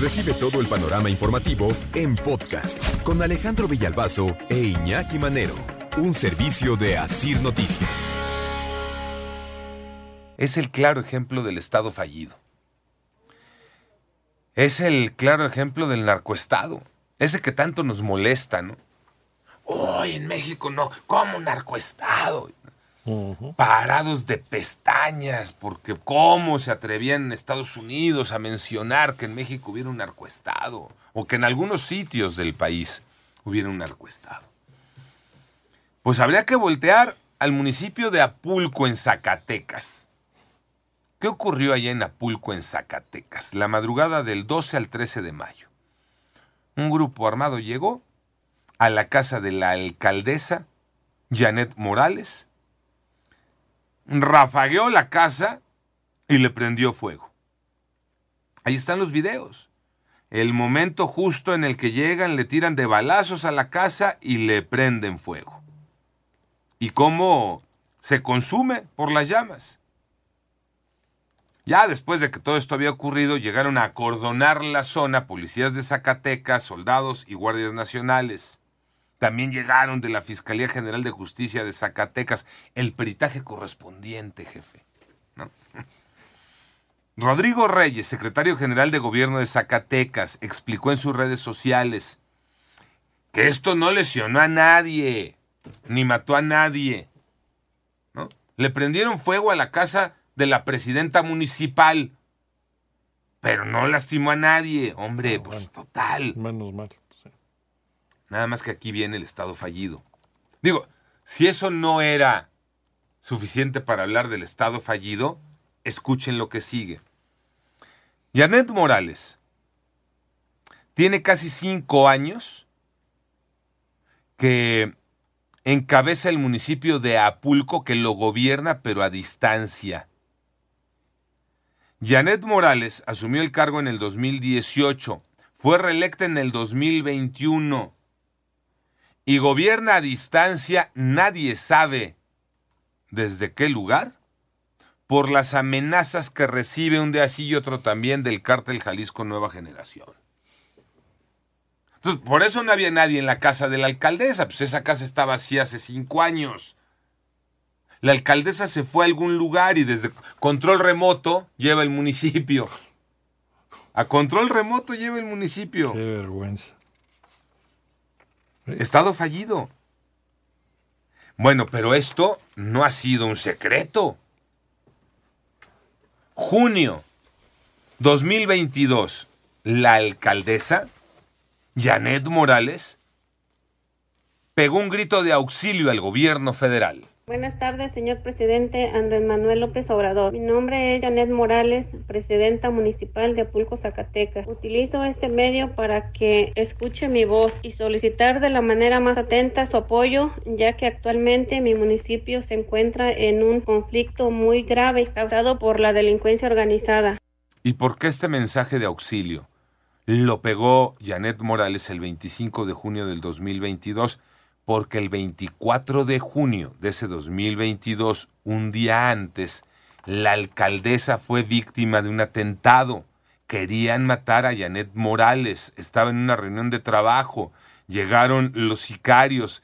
Recibe todo el panorama informativo en podcast con Alejandro Villalbazo e Iñaki Manero, un servicio de Asir Noticias. Es el claro ejemplo del Estado fallido. Es el claro ejemplo del narcoestado. Ese que tanto nos molesta, ¿no? Hoy en México no, ¿cómo narcoestado? Parados de pestañas, porque cómo se atrevían Estados Unidos a mencionar que en México hubiera un narcoestado, o que en algunos sitios del país hubiera un narcoestado. Pues habría que voltear al municipio de Apulco en Zacatecas. ¿Qué ocurrió allá en Apulco en Zacatecas? La madrugada del 12 al 13 de mayo. Un grupo armado llegó a la casa de la alcaldesa Janet Morales, rafagueó la casa y le prendió fuego. Ahí están los videos. El momento justo en el que llegan, le tiran de balazos a la casa y le prenden fuego. Y cómo se consume por las llamas. Ya después de que todo esto había ocurrido, llegaron a acordonar la zona policías de Zacatecas, soldados y guardias nacionales. También llegaron de la Fiscalía General de Justicia de Zacatecas el peritaje correspondiente, jefe. Rodrigo Reyes, secretario general de Gobierno de Zacatecas, explicó en sus redes sociales que esto no lesionó a nadie, ni mató a nadie. ¿no? Le prendieron fuego a la casa de la presidenta municipal, pero no lastimó a nadie. Hombre, ah, pues total. Menos mal. Nada más que aquí viene el Estado fallido. Digo, si eso no era suficiente para hablar del Estado fallido, escuchen lo que sigue. Janet Morales tiene casi cinco años que encabeza el municipio de Apulco que lo gobierna pero a distancia. Janet Morales asumió el cargo en el 2018, fue reelecta en el 2021 y gobierna a distancia, nadie sabe desde qué lugar, por las amenazas que recibe un día así y otro también del cártel Jalisco Nueva Generación. Entonces, por eso no había nadie en la casa de la alcaldesa, pues esa casa estaba así hace cinco años. La alcaldesa se fue a algún lugar y desde control remoto lleva el municipio. A control remoto lleva el municipio. Qué vergüenza. Estado fallido. Bueno, pero esto no ha sido un secreto. Junio 2022, la alcaldesa, Janet Morales, pegó un grito de auxilio al gobierno federal. Buenas tardes, señor presidente Andrés Manuel López Obrador. Mi nombre es Janet Morales, presidenta municipal de Apulco, Zacatecas. Utilizo este medio para que escuche mi voz y solicitar de la manera más atenta su apoyo, ya que actualmente mi municipio se encuentra en un conflicto muy grave causado por la delincuencia organizada. ¿Y por qué este mensaje de auxilio? Lo pegó Janet Morales el 25 de junio del 2022 porque el 24 de junio de ese 2022, un día antes, la alcaldesa fue víctima de un atentado. Querían matar a Janet Morales, estaba en una reunión de trabajo, llegaron los sicarios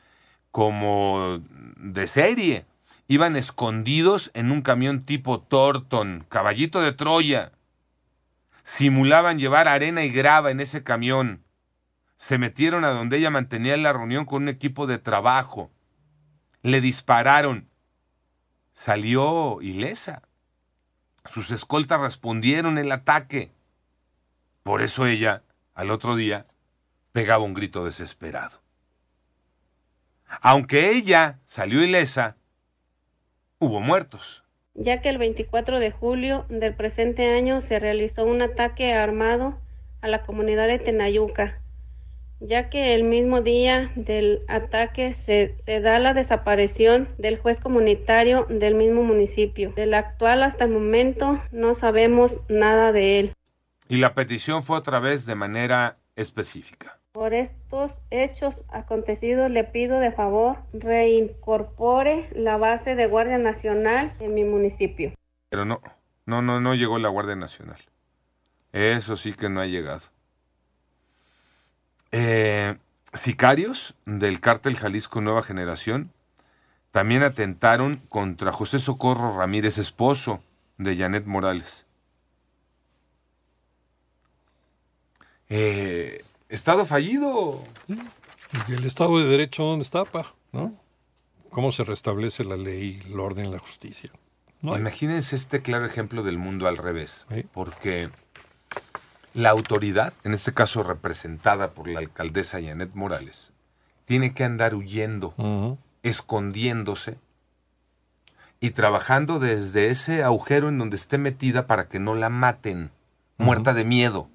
como de serie, iban escondidos en un camión tipo Torton, caballito de Troya. Simulaban llevar arena y grava en ese camión se metieron a donde ella mantenía la reunión con un equipo de trabajo. Le dispararon. Salió ilesa. Sus escoltas respondieron el ataque. Por eso ella, al otro día, pegaba un grito desesperado. Aunque ella salió ilesa, hubo muertos. Ya que el 24 de julio del presente año se realizó un ataque armado a la comunidad de Tenayuca, ya que el mismo día del ataque se, da la desaparición del juez comunitario del mismo municipio. Del actual hasta el momento no sabemos nada de él. Y la petición fue otra vez de manera específica. Por estos hechos acontecidos le pido de favor reincorpore la base de Guardia Nacional en mi municipio. Pero no, no, no, no llegó la Guardia Nacional. Eso sí que no ha llegado. Eh, sicarios del cártel Jalisco Nueva Generación también atentaron contra José Socorro Ramírez, esposo de Janet Morales. Eh, estado fallido. ¿Y el Estado de Derecho dónde está, pa? ¿No? ¿Cómo se restablece la ley, el orden y la justicia? No. Imagínense este claro ejemplo del mundo al revés, Sí. porque la autoridad, en este caso representada por la alcaldesa Janet Morales, tiene que andar huyendo, escondiéndose y trabajando desde ese agujero en donde esté metida para que no la maten, muerta de miedo.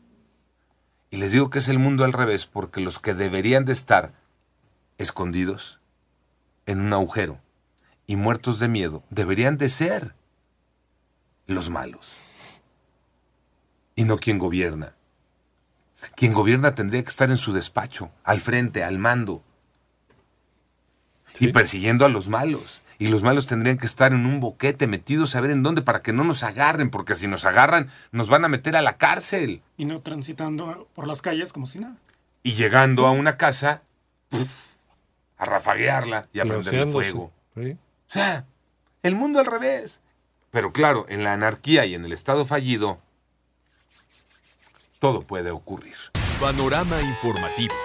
Y les digo que es el mundo al revés, porque los que deberían de estar escondidos en un agujero y muertos de miedo deberían de ser los malos. Y no quien gobierna. Quien gobierna tendría que estar en su despacho, al frente, al mando, y persiguiendo a los malos. Y los malos tendrían que estar en un boquete, metidos a ver en dónde, para que no nos agarren, porque si nos agarran, nos van a meter a la cárcel. Y no transitando por las calles como si nada. Y llegando a una casa, puf, a rafaguearla y a prenderle fuego. Sí. O sea, el mundo al revés. Pero claro, en la anarquía y en el estado fallido, todo puede ocurrir. Panorama informativo.